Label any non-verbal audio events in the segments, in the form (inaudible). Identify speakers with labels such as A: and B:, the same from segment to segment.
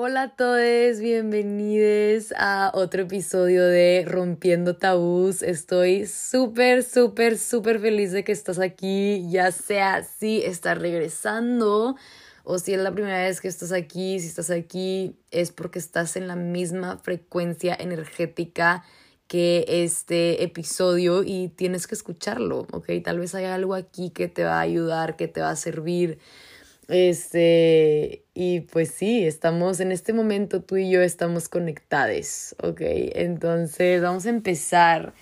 A: Hola a todos, bienvenidos a otro episodio de Rompiendo Tabús. Estoy súper, súper, súper feliz de que estás aquí, ya sea si estás regresando o si es la primera vez que estás aquí. Si estás aquí es porque estás en la misma frecuencia energética que este episodio y tienes que escucharlo, ¿ok? Tal vez haya algo aquí que te va a ayudar, que te va a servir este, y pues sí, estamos en este momento, tú y yo estamos conectados, ¿ok? Entonces vamos a empezar.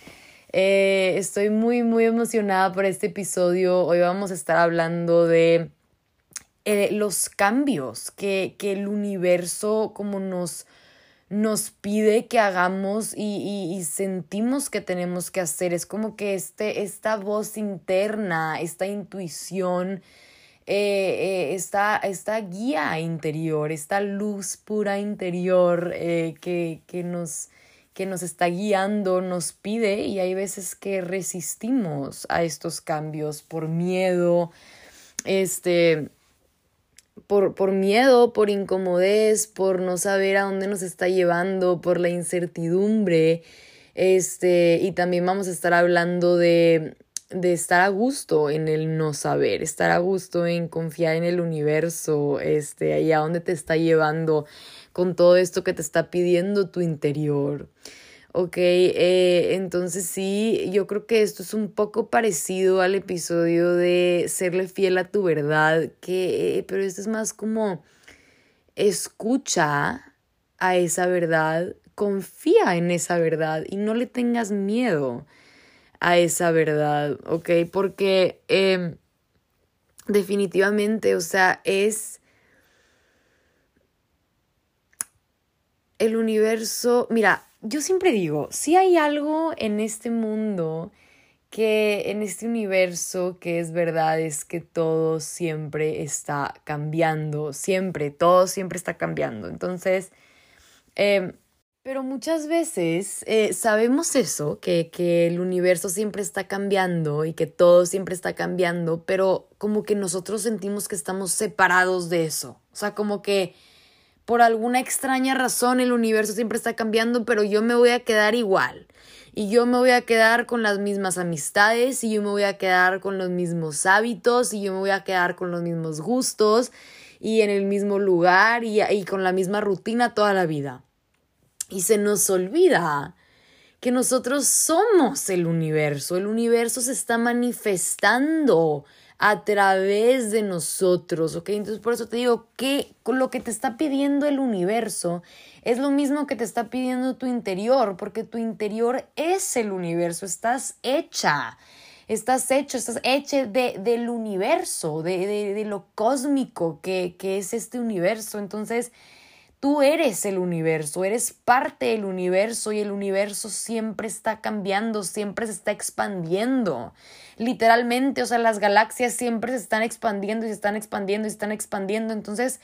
A: Eh, estoy muy, muy emocionada por este episodio. Hoy vamos a estar hablando de eh, los cambios que, que el universo como nos, nos pide que hagamos y, y, sentimos que tenemos que hacer. Es como que este, esta voz interna, esta intuición, eh, eh, esta, guía interior, esta luz pura interior eh, que, que, nos, que nos está guiando, nos pide y hay veces que resistimos a estos cambios por miedo, este, por, por miedo, por incomodez, por no saber a dónde nos está llevando, por la incertidumbre. Este, y también vamos a estar hablando de de estar a gusto en el no saber, estar a gusto en confiar en el universo, este, y a dónde te está llevando con todo esto que te está pidiendo tu interior. Ok, eh, entonces sí, yo creo que esto es un poco parecido al episodio de serle fiel a tu verdad, que, pero esto es más como escucha a esa verdad, confía en esa verdad y no le tengas miedo a esa verdad, ¿ok? Porque em, definitivamente, o sea, es el universo, mira, yo siempre digo, si hay algo en este mundo que en este universo que es verdad es que todo siempre está cambiando, siempre, todo siempre está cambiando. Entonces, eh, pero muchas veces eh, sabemos eso, que, que el universo siempre está cambiando y que todo siempre está cambiando, pero como que nosotros sentimos que estamos separados de eso. O sea, como que por alguna extraña razón el universo siempre está cambiando, pero yo me voy a quedar igual. Y yo me voy a quedar con las mismas amistades, y yo me voy a quedar con los mismos hábitos, y yo me voy a quedar con los mismos gustos, y en el mismo lugar, y, y con la misma rutina toda la vida. Y se nos olvida que nosotros somos el universo. El universo se está manifestando a través de nosotros, ¿ok? Entonces por eso te digo que lo que te está pidiendo el universo es lo mismo que te está pidiendo tu interior, porque tu interior es el universo, estás hecha, estás hecho, estás hecha de, del universo, de, de, de lo cósmico que, que es este universo. Entonces, Tú eres el universo, eres parte del universo y el universo siempre está cambiando, siempre se está expandiendo. Literalmente, o sea, las galaxias siempre se están expandiendo y se están expandiendo y se están expandiendo. Entonces,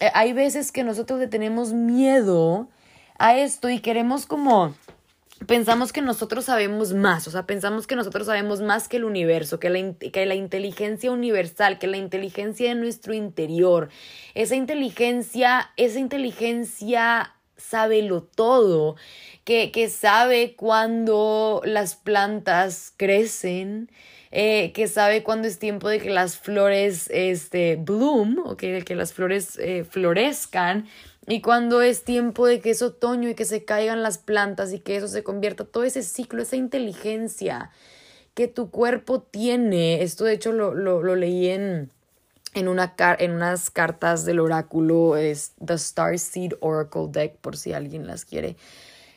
A: eh, hay veces que nosotros tenemos miedo a esto y queremos como pensamos que nosotros sabemos más, o sea, pensamos que nosotros sabemos más que el universo, que la, que la inteligencia universal, que la inteligencia de nuestro interior, esa inteligencia, esa inteligencia sabe lo todo, que, que sabe cuando las plantas crecen, eh, que sabe cuándo es tiempo de que las flores este, bloom, o que, que las flores eh, florezcan, y cuando es tiempo de que es otoño y que se caigan las plantas y que eso se convierta, todo ese ciclo, esa inteligencia que tu cuerpo tiene, esto de hecho lo, lo, leí en, en, una en unas cartas del oráculo, es The Star Seed Oracle Deck, por si alguien las quiere,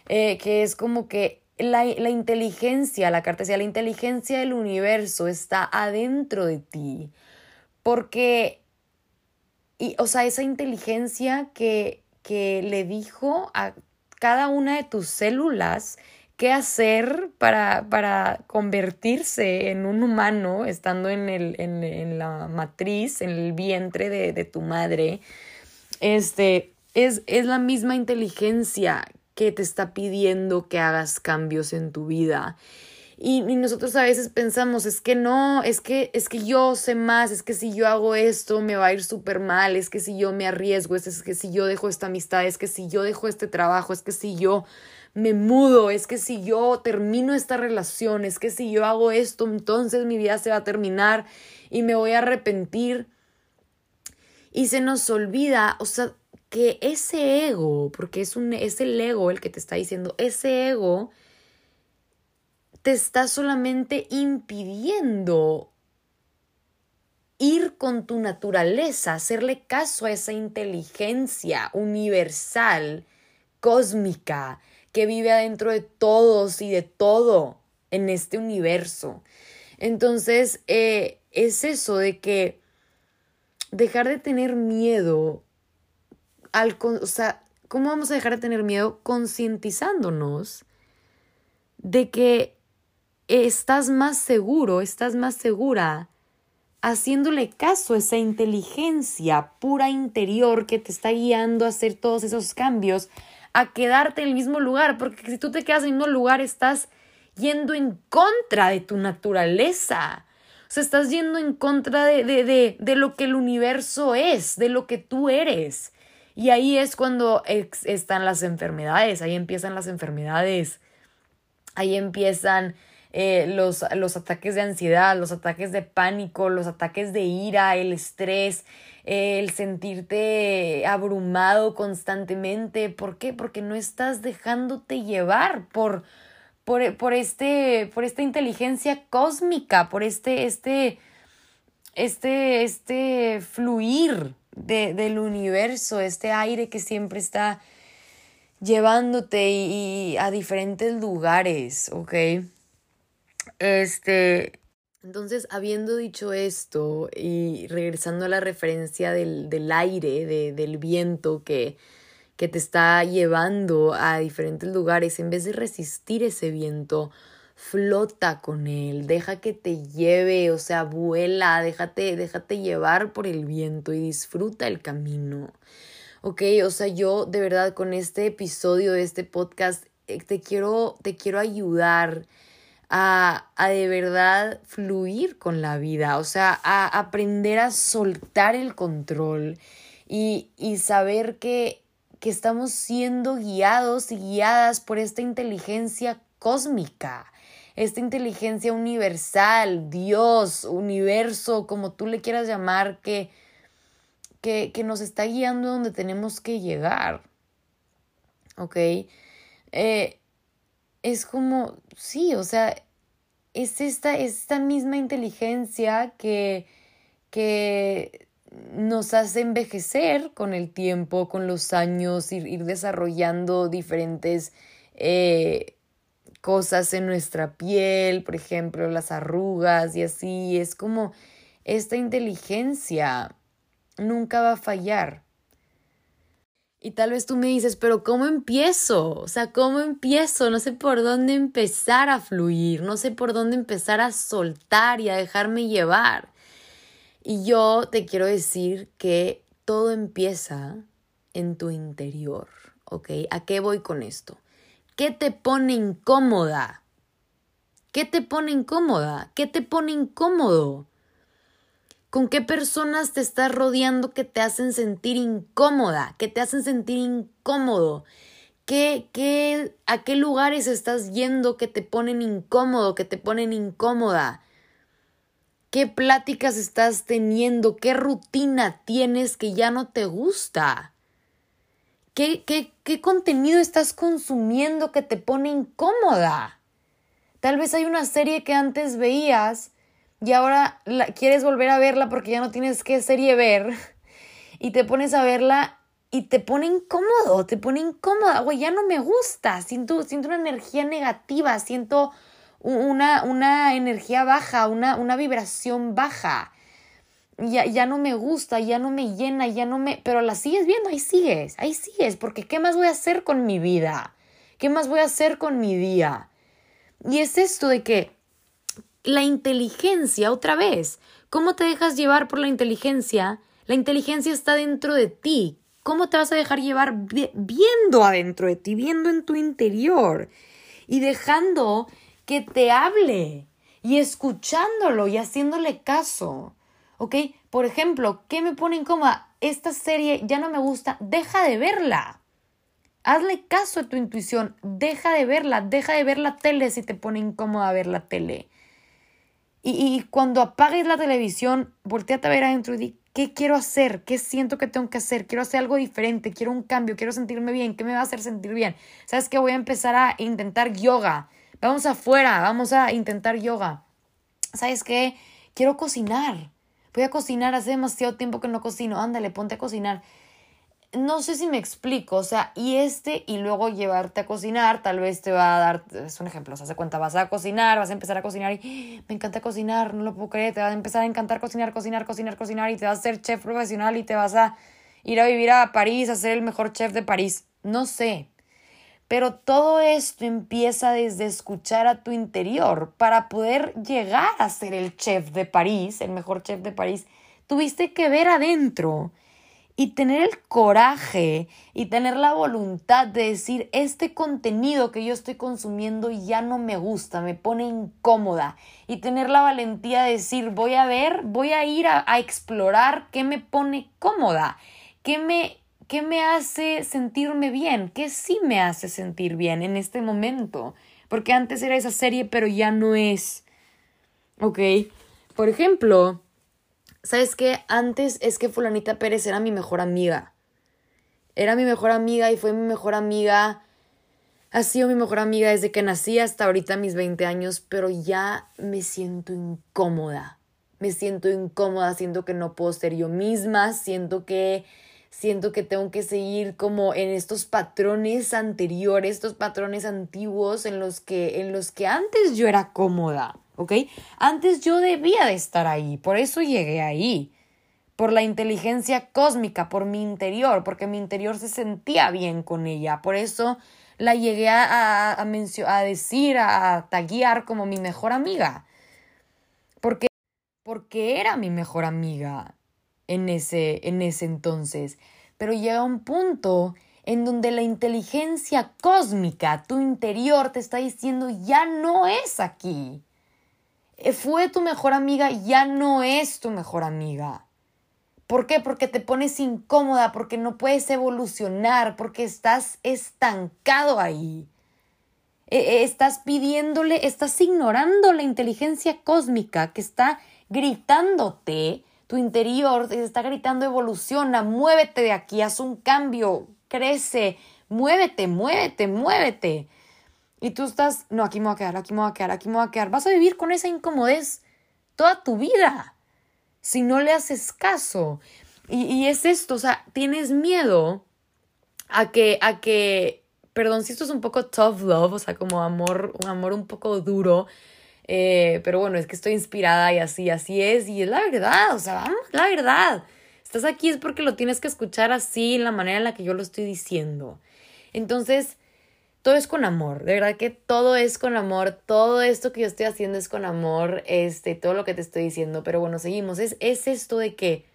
A: eh, que es como que la, la inteligencia, la carta decía, la inteligencia del universo está adentro de ti, porque y, o sea, esa inteligencia que, que le dijo a cada una de tus células qué hacer para, para convertirse en un humano estando en, el, en, la matriz, en el vientre de, de tu madre, este, es, es la misma inteligencia que te está pidiendo que hagas cambios en tu vida. Y, nosotros a veces pensamos, es que no, es que, es que yo sé más, es que si yo hago esto me va a ir súper mal, es que si yo me arriesgo, es, que si yo dejo esta amistad, es que si yo dejo este trabajo, es que si yo me mudo, es que si yo termino esta relación, es que si yo hago esto, entonces mi vida se va a terminar y me voy a arrepentir. Y se nos olvida, o sea, que ese ego, porque es, un, es el ego el que te está diciendo, ese ego te está solamente impidiendo ir con tu naturaleza, hacerle caso a esa inteligencia universal, cósmica, que vive adentro de todos y de todo en este universo. Entonces, eh, es eso de que dejar de tener miedo al, o sea, ¿cómo vamos a dejar de tener miedo? Concientizándonos de que estás más seguro, estás más segura, haciéndole caso a esa inteligencia pura interior que te está guiando a hacer todos esos cambios, a quedarte en el mismo lugar, porque si tú te quedas en el mismo lugar estás yendo en contra de tu naturaleza. O sea, estás yendo en contra de, de, de, de lo que el universo es, de lo que tú eres. Y ahí es cuando están las enfermedades, ahí empiezan las enfermedades, ahí empiezan eh, los, los ataques de ansiedad, los ataques de pánico, los ataques de ira, el estrés, el sentirte abrumado constantemente. ¿Por qué? Porque no estás dejándote llevar por, por, por, este, por esta inteligencia cósmica, por este, este, este, este fluir de, del universo, este aire que siempre está llevándote y, a diferentes lugares, ¿ok? Este, entonces, habiendo dicho esto y regresando a la referencia del, del aire, de, del viento que, que te está llevando a diferentes lugares, en vez de resistir ese viento, flota con él, deja que te lleve, o sea, vuela, déjate, déjate llevar por el viento y disfruta el camino. Ok, o sea, yo de verdad con este episodio de este podcast eh, te quiero, te quiero ayudar a, a de verdad fluir con la vida, o sea, a aprender a soltar el control y, y saber que, que estamos siendo guiados y guiadas por esta inteligencia cósmica esta inteligencia universal, Dios, universo, como tú le quieras llamar, que, que, que nos está guiando donde tenemos que llegar. ¿Ok? Eh, es como, sí, o sea, es esta, esta misma inteligencia que, que nos hace envejecer con el tiempo, con los años, ir, ir desarrollando diferentes eh, cosas en nuestra piel, por ejemplo, las arrugas y así. Es como esta inteligencia nunca va a fallar. Y tal vez tú me dices, pero ¿cómo empiezo? O sea, ¿cómo empiezo? No sé por dónde empezar a fluir, no sé por dónde empezar a soltar y a dejarme llevar. Y yo te quiero decir que todo empieza en tu interior, ¿ok? ¿A qué voy con esto? ¿Qué te pone incómoda? ¿Qué te pone incómoda? ¿Qué te pone incómodo? ¿Con qué personas te estás rodeando que te hacen sentir incómoda? Que te hacen sentir incómodo. ¿Qué, qué, ¿A qué lugares estás yendo que te ponen incómodo, que te ponen incómoda? ¿Qué pláticas estás teniendo? ¿Qué rutina tienes que ya no te gusta? ¿Qué, qué, qué contenido estás consumiendo que te pone incómoda? Tal vez hay una serie que antes veías y ahora la, quieres volver a verla porque ya no tienes qué serie ver y te pones a verla y te pone incómodo, te pone incómoda, güey, ya no me gusta, siento, siento una energía negativa, siento una, una energía baja, una, una vibración baja ya, ya no me gusta, ya no me llena, ya no me... Pero la sigues viendo, ahí sigues, ahí sigues, porque ¿qué más voy a hacer con mi vida? ¿Qué más voy a hacer con mi día? Y es esto de que la inteligencia, otra vez, ¿cómo te dejas llevar por la inteligencia? La inteligencia está dentro de ti. ¿Cómo te vas a dejar llevar viendo adentro de ti, viendo en tu interior y dejando que te hable y escuchándolo y haciéndole caso. ¿Ok? Por ejemplo, ¿qué me pone incómoda? Esta serie ya no me gusta, deja de verla. Hazle caso a tu intuición, deja de verla, deja de ver la tele si te pone incómoda ver la tele. Y, cuando apagues la televisión, volteate a ver adentro y di, ¿qué quiero hacer? ¿Qué siento que tengo que hacer? Quiero hacer algo diferente, quiero un cambio, quiero sentirme bien, ¿qué me va a hacer sentir bien? ¿Sabes qué? Voy a empezar a intentar yoga. Vamos afuera, vamos a intentar yoga. ¿Sabes qué? Quiero cocinar. Voy a cocinar, hace demasiado tiempo que no cocino. Ándale, ponte a cocinar no sé si me explico, o sea, y este y luego llevarte a cocinar, tal vez te va a dar, es un ejemplo, o sea, se cuenta, vas a cocinar, vas a empezar a cocinar y me encanta cocinar, no lo puedo creer, te va a empezar a encantar cocinar, cocinar, cocinar, cocinar y te vas a ser chef profesional y te vas a ir a vivir a París, a ser el mejor chef de París, no sé. Pero todo esto empieza desde escuchar a tu interior. Para poder llegar a ser el chef de París, el mejor chef de París, tuviste que ver adentro y tener el coraje y tener la voluntad de decir, este contenido que yo estoy consumiendo ya no me gusta, me pone incómoda. Y tener la valentía de decir, voy a ver, voy a ir a, explorar qué me pone cómoda, qué me, qué me hace sentirme bien, qué sí me hace sentir bien en este momento. Porque antes era esa serie, pero ya no es. ¿Ok? Por ejemplo, ¿sabes qué? Antes es que fulanita Pérez era mi mejor amiga. Era mi mejor amiga y fue mi mejor amiga. Ha sido mi mejor amiga desde que nací hasta ahorita mis 20 años, pero ya me siento incómoda. Me siento incómoda, siento que no puedo ser yo misma, siento que siento que tengo que seguir como en estos patrones anteriores, estos patrones antiguos en los que en los que antes yo era cómoda. ¿Ok? Antes yo debía de estar ahí, por eso llegué ahí, por la inteligencia cósmica, por mi interior, porque mi interior se sentía bien con ella, por eso la llegué a, a, a decir, a taguear como mi mejor amiga, porque, porque era mi mejor amiga en ese, en ese entonces, pero llega un punto en donde la inteligencia cósmica, tu interior, te está diciendo ya no es aquí. Eh, fue tu mejor amiga, ya no es tu mejor amiga. ¿Por qué? Porque te pones incómoda, porque no puedes evolucionar, porque estás estancado ahí. E, e, estás pidiéndole, estás ignorando la inteligencia cósmica que está gritándote, tu interior te está gritando evoluciona, muévete de aquí, haz un cambio, crece, muévete, muévete, muévete. Y tú estás, no, aquí me voy a quedar, aquí me voy a quedar, aquí me voy a quedar. Vas a vivir con esa incomodez toda tu vida si no le haces caso. Y, y es esto, o sea, tienes miedo a que, a que, perdón si esto es un poco tough love, o sea, como amor, un amor un poco duro, eh, pero bueno, es que estoy inspirada y así, así es, y es la verdad, o sea, vamos, la verdad. Estás aquí es porque lo tienes que escuchar así, en la manera en la que yo lo estoy diciendo. Entonces, todo es con amor, de verdad que todo es con amor, todo esto que yo estoy haciendo es con amor, este, todo lo que te estoy diciendo, pero bueno, seguimos, es, es esto de que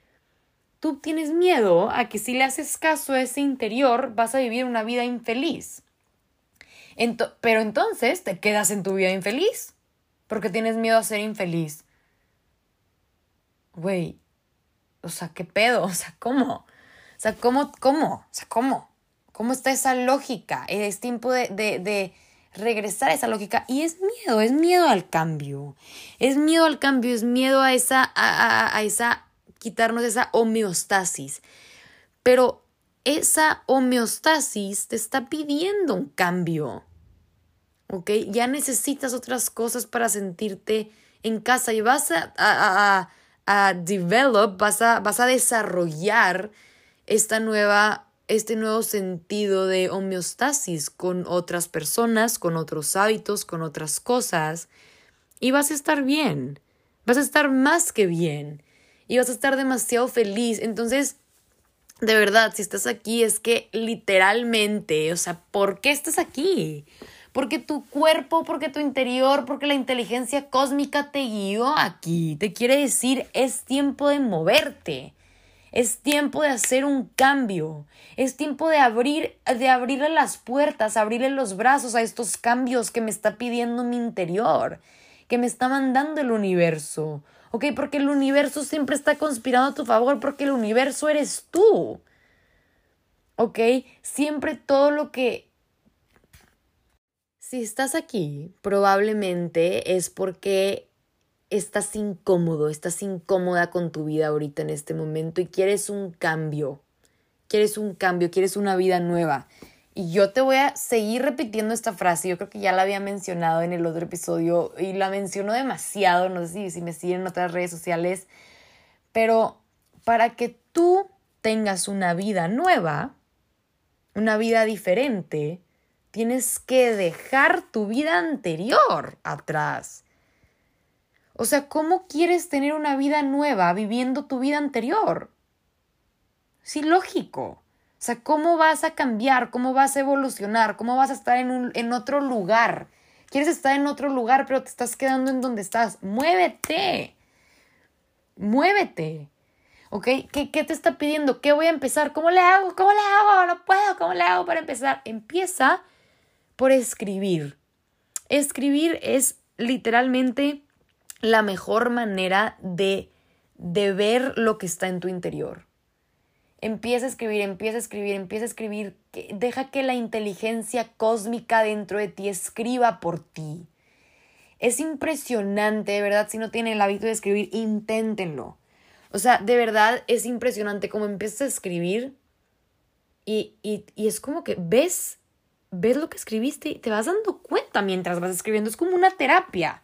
A: tú tienes miedo a que si le haces caso a ese interior vas a vivir una vida infeliz. pero entonces te quedas en tu vida infeliz, porque tienes miedo a ser infeliz. Güey, o sea, ¿qué pedo? (laughs) O sea, ¿cómo? O sea, ¿cómo? ¿Cómo? O sea, ¿cómo? ¿Cómo está esa lógica? Es tiempo de, de, regresar a esa lógica. Y es miedo, es miedo al cambio. Es miedo al cambio, es miedo a esa, a, a, esa, quitarnos esa homeostasis. Pero esa homeostasis te está pidiendo un cambio. ¿Ok? Ya necesitas otras cosas para sentirte en casa y vas a, a, a develop, vas a, vas a desarrollar esta nueva este nuevo sentido de homeostasis con otras personas, con otros hábitos, con otras cosas, y vas a estar bien, vas a estar más que bien, y vas a estar demasiado feliz. Entonces, de verdad, si estás aquí es que literalmente, o sea, ¿por qué estás aquí? Porque tu cuerpo, porque tu interior, porque la inteligencia cósmica te guió aquí, te quiere decir, es tiempo de moverte Es tiempo de hacer un cambio. Es tiempo de abrir, de abrirle las puertas, abrirle los brazos a estos cambios que me está pidiendo mi interior, que me está mandando el universo. ¿Ok? Porque el universo siempre está conspirando a tu favor, porque el universo eres tú. ¿Ok? Siempre todo lo que... Si estás aquí, probablemente es porque estás incómodo, estás incómoda con tu vida ahorita en este momento y quieres un cambio, quieres un cambio, quieres una vida nueva. Y yo te voy a seguir repitiendo esta frase, yo creo que ya la había mencionado en el otro episodio y la menciono demasiado, no sé si, si me siguen en otras redes sociales, pero para que tú tengas una vida nueva, una vida diferente, tienes que dejar tu vida anterior atrás. O sea, ¿cómo quieres tener una vida nueva viviendo tu vida anterior? Sí, lógico. O sea, ¿cómo vas a cambiar? ¿Cómo vas a evolucionar? ¿Cómo vas a estar en, un, en otro lugar? Quieres estar en otro lugar, pero te estás quedando en donde estás. Muévete. Muévete. ¿Ok? ¿Qué, ¿Qué te está pidiendo? ¿Qué voy a empezar? ¿Cómo le hago? ¿Cómo le hago? No puedo. ¿Cómo le hago para empezar? Empieza por escribir. Escribir es literalmente la mejor manera de, de ver lo que está en tu interior. Empieza a escribir, empieza a escribir, empieza a escribir. Deja que la inteligencia cósmica dentro de ti escriba por ti. Es impresionante, de verdad, si no tienen el hábito de escribir, inténtenlo. O sea, de verdad es impresionante cómo empiezas a escribir y, y, y es como que ves, ves lo que escribiste y te vas dando cuenta mientras vas escribiendo. Es como una terapia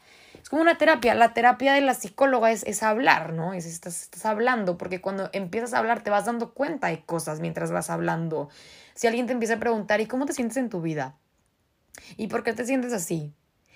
A: como una terapia. La terapia de la psicóloga es, es hablar, ¿no? Es, estás, estás hablando, porque cuando empiezas a hablar te vas dando cuenta de cosas mientras vas hablando. Si alguien te empieza a preguntar, ¿y cómo te sientes en tu vida? ¿Y por qué te sientes así?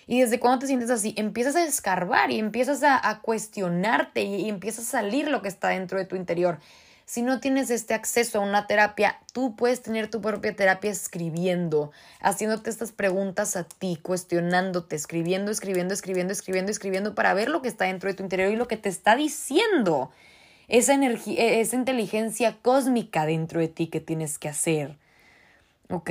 A: Y desde cuando te sientes así, empiezas a escarbar y empiezas a, a cuestionarte y, y empieza a salir lo que está dentro de tu interior. Si no tienes este acceso a una terapia, tú puedes tener tu propia terapia escribiendo, haciéndote estas preguntas a ti, cuestionándote, escribiendo, escribiendo, escribiendo, escribiendo, escribiendo para ver lo que está dentro de tu interior y lo que te está diciendo. Esa energía, e-, esa inteligencia cósmica dentro de ti que tienes que hacer. ¿Ok?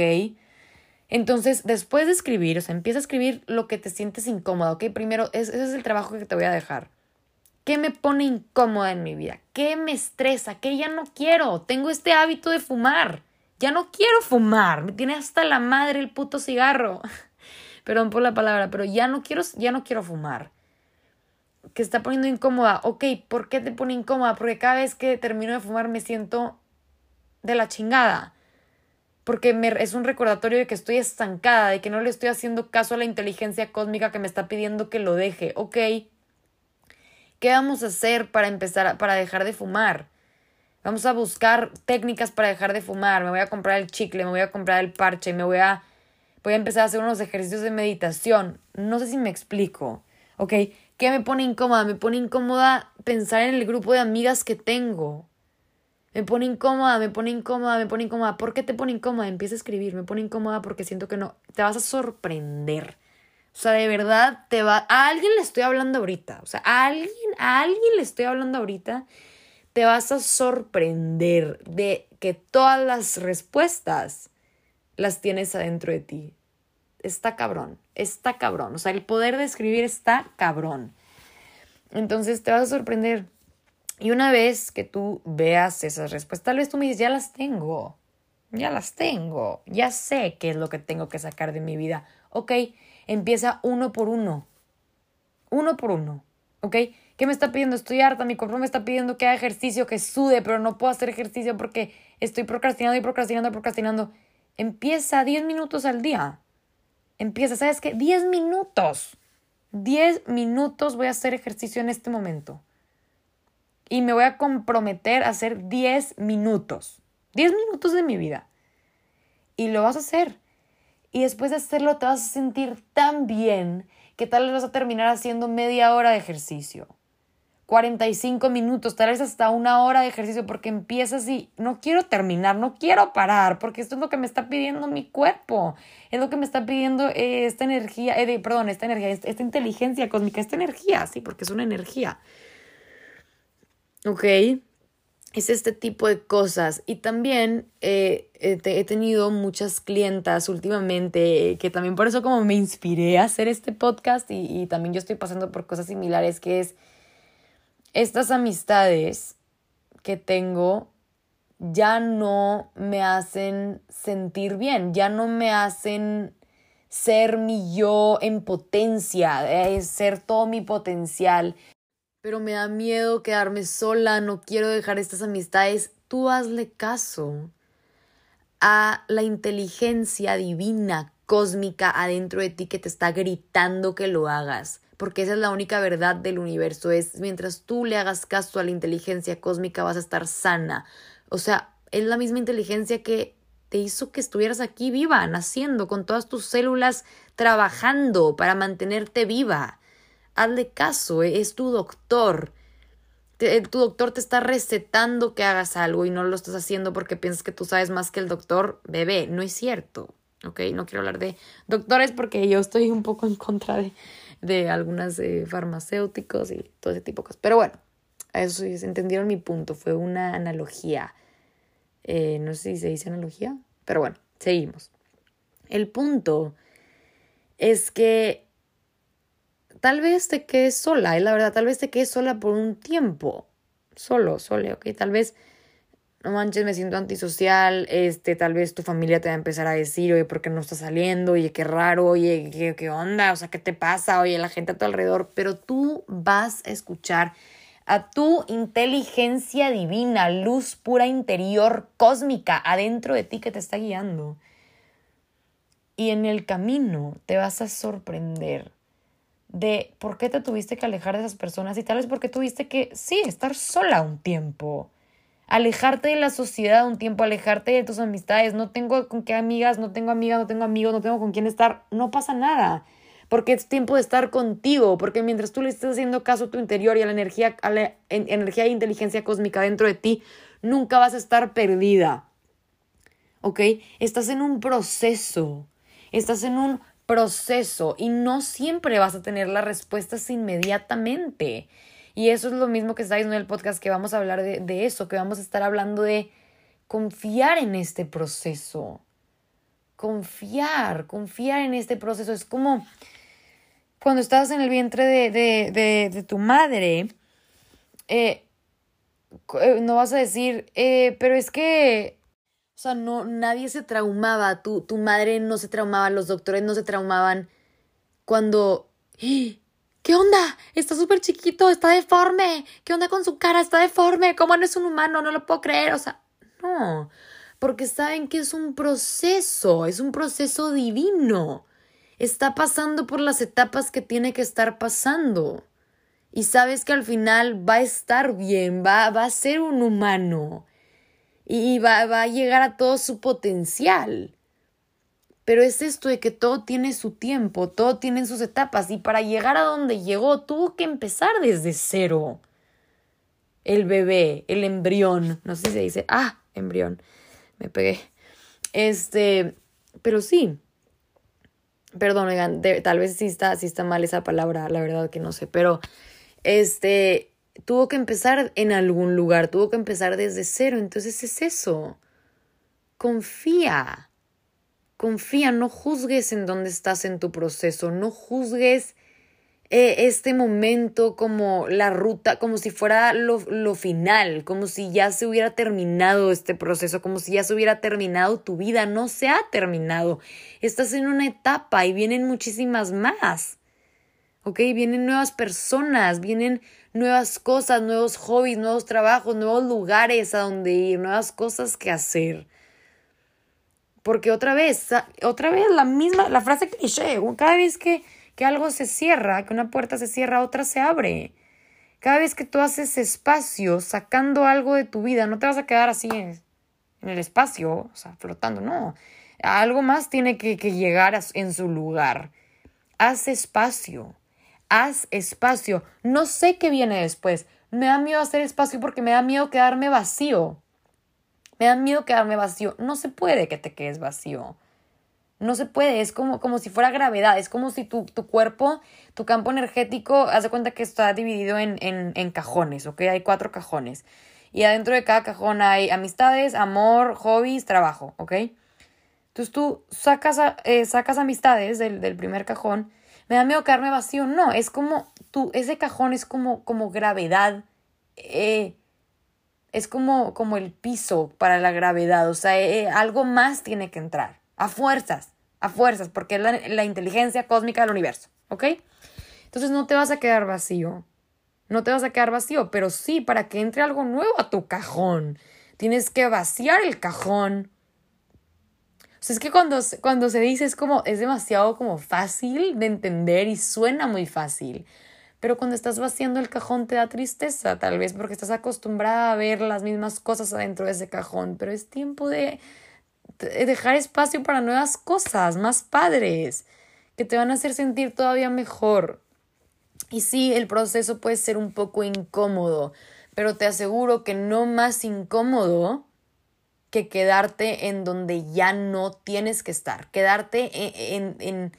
A: Entonces, después de escribir, o sea, empieza a escribir lo que te sientes incómodo, ¿ok? Primero, ese es el trabajo que te voy a dejar. ¿Qué me pone incómoda en mi vida? ¿Qué me estresa? ¿Qué ya no quiero? Tengo este hábito de fumar. Ya no quiero fumar. Me tiene hasta la madre el puto cigarro. (laughs) Perdón por la palabra, pero ya no quiero, ya no quiero fumar. Que está poniendo incómoda. Ok, ¿por qué te pone incómoda? Porque cada vez que termino de fumar me siento de la chingada. Porque me, es un recordatorio de que estoy estancada, de que no le estoy haciendo caso a la inteligencia cósmica que me está pidiendo que lo deje. Ok, ¿Qué vamos a hacer para empezar, para dejar de fumar? Vamos a buscar técnicas para dejar de fumar. Me voy a comprar el chicle, me voy a comprar el parche, me voy a, voy a empezar a hacer unos ejercicios de meditación. No sé si me explico. ¿Ok? ¿Qué me pone incómoda? Me pone incómoda pensar en el grupo de amigas que tengo. Me pone incómoda, me pone incómoda, me pone incómoda. ¿Por qué te pone incómoda? Empieza a escribir. Me pone incómoda porque siento que no. Te vas a sorprender. O sea, de verdad te va. A alguien le estoy hablando ahorita. O sea, a alguien, a alguien le estoy hablando ahorita. Te vas a sorprender de que todas las respuestas las tienes adentro de ti. Está cabrón, está cabrón. O sea, el poder de escribir está cabrón. Entonces te vas a sorprender. Y una vez que tú veas esas respuestas, tal vez tú me dices, ya las tengo, ya las tengo, ya sé qué es lo que tengo que sacar de mi vida. Ok, empieza uno por uno. Uno por uno. ¿Ok? ¿Qué me está pidiendo? Estoy harta, mi cuerpo me está pidiendo que haga ejercicio, que sude, pero no puedo hacer ejercicio porque estoy procrastinando y procrastinando y procrastinando. Empieza 10 minutos al día. Empieza, ¿sabes qué? 10 minutos. 10 minutos voy a hacer ejercicio en este momento. Y me voy a comprometer a hacer 10 minutos. 10 minutos de mi vida. Y lo vas a hacer. Y después de hacerlo te vas a sentir tan bien que tal vez vas a terminar haciendo media hora de ejercicio. 45 minutos, tal vez hasta una hora de ejercicio porque empiezas y no quiero terminar, no quiero parar, porque esto es lo que me está pidiendo mi cuerpo, es lo que me está pidiendo eh, esta energía, eh, perdón, esta energía, esta inteligencia cósmica, esta energía, sí, porque es una energía. ¿Ok? Es este tipo de cosas. Y también eh, he tenido muchas clientas últimamente que también por eso como me inspiré a hacer este podcast y, y también yo estoy pasando por cosas similares, que es estas amistades que tengo ya no me hacen sentir bien, ya no me hacen ser mi yo en potencia, eh, ser todo mi potencial. Pero me da miedo quedarme sola, no quiero dejar estas amistades. Tú hazle caso a la inteligencia divina, cósmica adentro de ti que te está gritando que lo hagas. Porque esa es la única verdad del universo. Es mientras tú le hagas caso a la inteligencia cósmica vas a estar sana, o sea, es la misma inteligencia que te hizo que estuvieras aquí viva, naciendo, con todas tus células trabajando para mantenerte viva. Hazle caso, eh, es tu doctor. Eh, tu doctor te está recetando que hagas algo y no lo estás haciendo porque piensas que tú sabes más que el doctor. Bebé, no es cierto. ¿Ok? No quiero hablar de doctores porque yo estoy un poco en contra de, de algunas eh, farmacéuticos y todo ese tipo de cosas. Pero bueno, eso sí, entendieron mi punto. Fue una analogía eh, no sé si se dice analogía, pero bueno, seguimos. El punto es que tal vez te quedes sola, es la verdad, tal vez te quedes sola por un tiempo, solo, solo, ok, tal vez no manches, me siento antisocial, este, tal vez tu familia te va a empezar a decir, oye, ¿por qué no estás saliendo? Oye, qué raro, oye, ¿qué, qué onda? O sea, ¿qué te pasa? Oye, la gente a tu alrededor, pero tú vas a escuchar a tu inteligencia divina, luz pura interior, cósmica, adentro de ti que te está guiando. Y en el camino te vas a sorprender de por qué te tuviste que alejar de esas personas y tal vez porque tuviste que, sí, estar sola un tiempo. Alejarte de la sociedad un tiempo, alejarte de tus amistades. No tengo con qué amigas, no tengo amigas, no tengo amigos, no tengo con quién estar. No pasa nada porque es tiempo de estar contigo, porque mientras tú le estés haciendo caso a tu interior y a la energía, a la energía e inteligencia cósmica dentro de ti, nunca vas a estar perdida. ¿Ok? Estás en un proceso, estás en un proceso y no siempre vas a tener las respuestas inmediatamente. Y eso es lo mismo que está en el podcast, que vamos a hablar de, eso, que vamos a estar hablando de confiar en este proceso. Confiar, confiar en este proceso. Es como, cuando estabas en el vientre de, de, tu madre, eh, eh, no vas a decir, eh, pero es que, sea, no, nadie se traumaba, tu, tu madre no se traumaba, los doctores no se traumaban cuando, ¡Ah! ¿qué onda? Está súper chiquito, está deforme, ¿qué onda con su cara? Está deforme, ¿cómo no es un humano? No lo puedo creer, o sea, no, porque saben que es un proceso, es un proceso divino está pasando por las etapas que tiene que estar pasando. Y sabes que al final va a estar bien, va, va a ser un humano y va, va a llegar a todo su potencial. Pero es esto de que todo tiene su tiempo, todo tiene sus etapas y para llegar a donde llegó tuvo que empezar desde cero. El bebé, el embrión, no sé si se dice, ah, embrión, me pegué. Este, pero sí, Perdón, oigan, tal vez sí está, sí está mal esa palabra, la verdad que no sé, pero este tuvo que empezar en algún lugar, tuvo que empezar desde cero, entonces es eso. Confía. Confía, no juzgues en dónde estás en tu proceso, no juzgues eh, este momento como la ruta, como si fuera lo, lo final, como si ya se hubiera terminado este proceso, como si ya se hubiera terminado tu vida. No se ha terminado. Estás en una etapa y vienen muchísimas más. ¿Ok? Vienen nuevas personas, vienen nuevas cosas, nuevos hobbies, nuevos trabajos, nuevos lugares a donde ir, nuevas cosas que hacer. Porque otra vez, otra vez la misma, la frase cliché, cada vez que que algo se cierra, que una puerta se cierra, otra se abre. Cada vez que tú haces espacio sacando algo de tu vida, no te vas a quedar así en, el espacio, o sea, flotando, no. Algo más tiene que, que llegar en su lugar. Haz espacio, haz espacio. No sé qué viene después. Me da miedo hacer espacio porque me da miedo quedarme vacío. Me da miedo quedarme vacío. No se puede que te quedes vacío. No se puede, es como, como si fuera gravedad, es como si tu, tu cuerpo, tu campo energético, haz de cuenta que está dividido en, en, en cajones, ¿ok? Hay cuatro cajones. Y adentro de cada cajón hay amistades, amor, hobbies, trabajo, ¿ok? Entonces tú sacas, eh, sacas amistades del, del, primer cajón. Me da miedo quedarme vacío. No, es como tú, ese cajón es como, como gravedad. Eh, es como, como el piso para la gravedad. O sea, eh, algo más tiene que entrar. A fuerzas, a fuerzas, porque es la, la inteligencia cósmica del universo, ¿ok? Entonces no te vas a quedar vacío. No te vas a quedar vacío, pero sí, para que entre algo nuevo a tu cajón, tienes que vaciar el cajón. Sea, es que cuando, cuando se dice es como, es demasiado como fácil de entender y suena muy fácil. Pero cuando estás vaciando el cajón te da tristeza, tal vez porque estás acostumbrada a ver las mismas cosas adentro de ese cajón. Pero es tiempo de, de dejar espacio para nuevas cosas, más padres, que te van a hacer sentir todavía mejor. Y sí, el proceso puede ser un poco incómodo, pero te aseguro que no más incómodo que quedarte en donde ya no tienes que estar, quedarte en, en,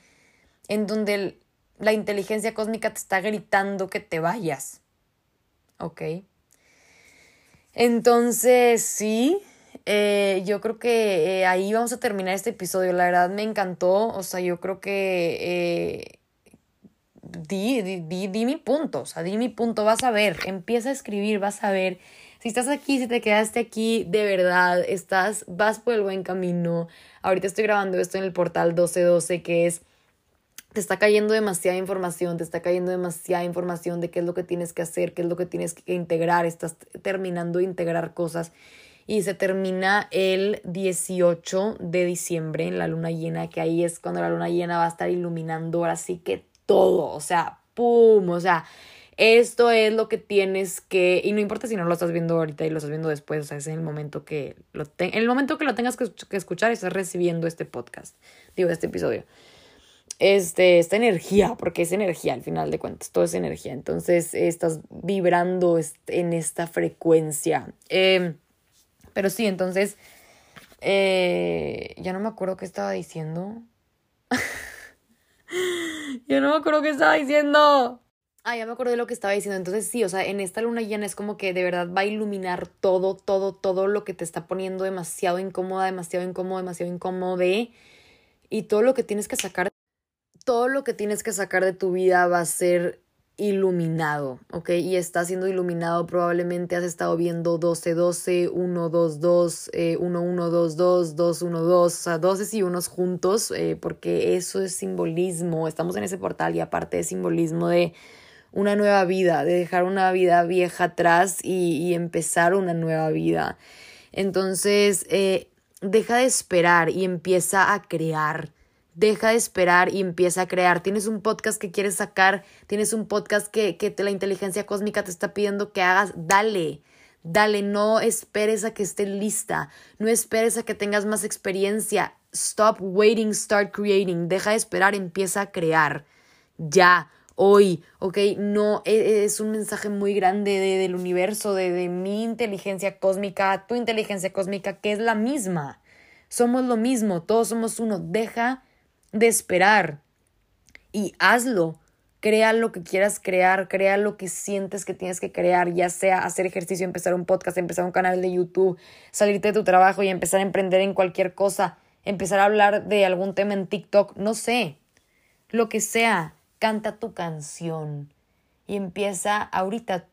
A: en, donde la inteligencia cósmica te está gritando que te vayas. ¿Ok? Entonces, sí, eh, yo creo que eh, ahí vamos a terminar este episodio. La verdad me encantó. O sea, yo creo que eh, di, di, di, mi punto, o sea, di mi punto, vas a ver, empieza a escribir, vas a ver. Si estás aquí, si te quedaste aquí, de verdad, estás, vas por el buen camino. Ahorita estoy grabando esto en el portal 1212, que es, te está cayendo demasiada información, te está cayendo demasiada información de qué es lo que tienes que hacer, qué es lo que tienes que integrar, estás terminando de integrar cosas. Y se termina el 18 de diciembre en la luna llena, que ahí es cuando la luna llena va a estar iluminando así que todo, o sea, ¡pum! O sea, esto es lo que tienes que, y no importa si no lo estás viendo ahorita y lo estás viendo después, o sea, es en el momento que lo, en el momento que lo tengas que, escuchar y estás recibiendo este podcast, digo, este episodio. Este, esta energía, porque es energía al final de cuentas, todo es energía. Entonces estás vibrando en esta frecuencia. Em, pero sí, entonces, eh, ya no me acuerdo qué estaba diciendo. (laughs) Yo no me acuerdo qué estaba diciendo. Ah, ya me acordé de lo que estaba diciendo. Entonces sí, o sea, en esta luna llena es como que de verdad va a iluminar todo, todo, todo lo que te está poniendo demasiado incómoda, demasiado incómodo, demasiado incómodo. Y todo lo que tienes que sacar, todo lo que tienes que sacar de tu vida va a ser iluminado, ¿ok? Y está siendo iluminado, probablemente has estado viendo 12-12, 1-2-2, eh, 1-1-2-2, 2-1-2, o sea, 12 y unos juntos, eh, porque eso es simbolismo, estamos en ese portal y aparte es simbolismo de una nueva vida, de dejar una vida vieja atrás y, y empezar una nueva vida. Entonces, eh, deja de esperar y empieza a crear deja de esperar y empieza a crear. Tienes un podcast que quieres sacar, tienes un podcast que, que la inteligencia cósmica te está pidiendo que hagas, dale. Dale, no esperes a que esté lista, no esperes a que tengas más experiencia. Stop waiting, start creating. Deja de esperar, empieza a crear. Ya, hoy, ¿ok? No, e, e, es un mensaje muy grande de, del universo, de, de mi inteligencia cósmica, tu inteligencia cósmica, que es la misma. Somos lo mismo, todos somos uno. Deja de esperar y hazlo. Crea lo que quieras crear, crea lo que sientes que tienes que crear, ya sea hacer ejercicio, empezar un podcast, empezar un canal de YouTube, salirte de tu trabajo y empezar a emprender en cualquier cosa, empezar a hablar de algún tema en TikTok, no sé, lo que sea, canta tu canción y empieza ahorita,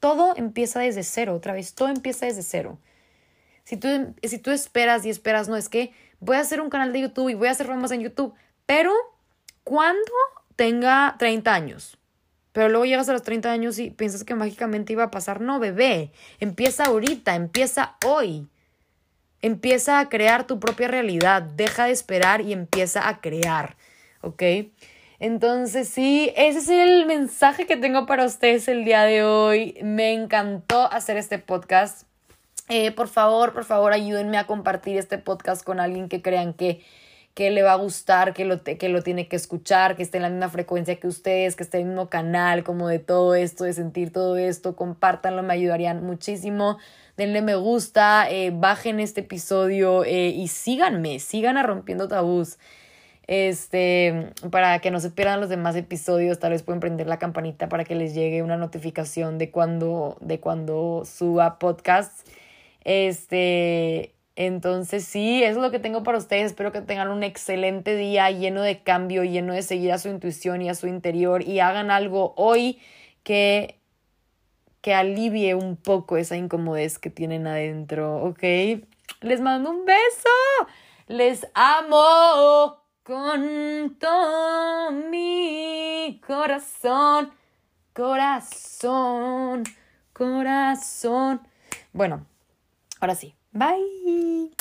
A: todo empieza desde cero, otra vez, todo empieza desde cero. Si tú, si tú esperas y esperas, no, es que voy a hacer un canal de YouTube y voy a hacer famosa en YouTube, pero cuando tenga 30 años. Pero luego llegas a los 30 años y piensas que mágicamente iba a pasar. No, bebé, empieza ahorita, empieza hoy. Empieza a crear tu propia realidad, deja de esperar y empieza a crear, ¿ok? Entonces sí, ese es el mensaje que tengo para ustedes el día de hoy. Me encantó hacer este podcast. Eh, por favor, por favor, ayúdenme a compartir este podcast con alguien que crean que, que le va a gustar, que lo, que lo tiene que escuchar, que esté en la misma frecuencia que ustedes, que esté en el mismo canal, como de todo esto, de sentir todo esto. Compártanlo, me ayudarían muchísimo. Denle me gusta, eh, bajen este episodio eh, y síganme, sigan a Rompiendo Tabús. Este, para que no se pierdan los demás episodios, tal vez pueden prender la campanita para que les llegue una notificación de cuando, de cuando suba podcast. Este, entonces sí, eso es lo que tengo para ustedes. Espero que tengan un excelente día lleno de cambio, lleno de seguir a su intuición y a su interior y hagan algo hoy que que alivie un poco esa incomodez que tienen adentro, ¿ok? Les mando un beso. Les amo con todo mi corazón, corazón, corazón. Bueno, ahora sí. Bye.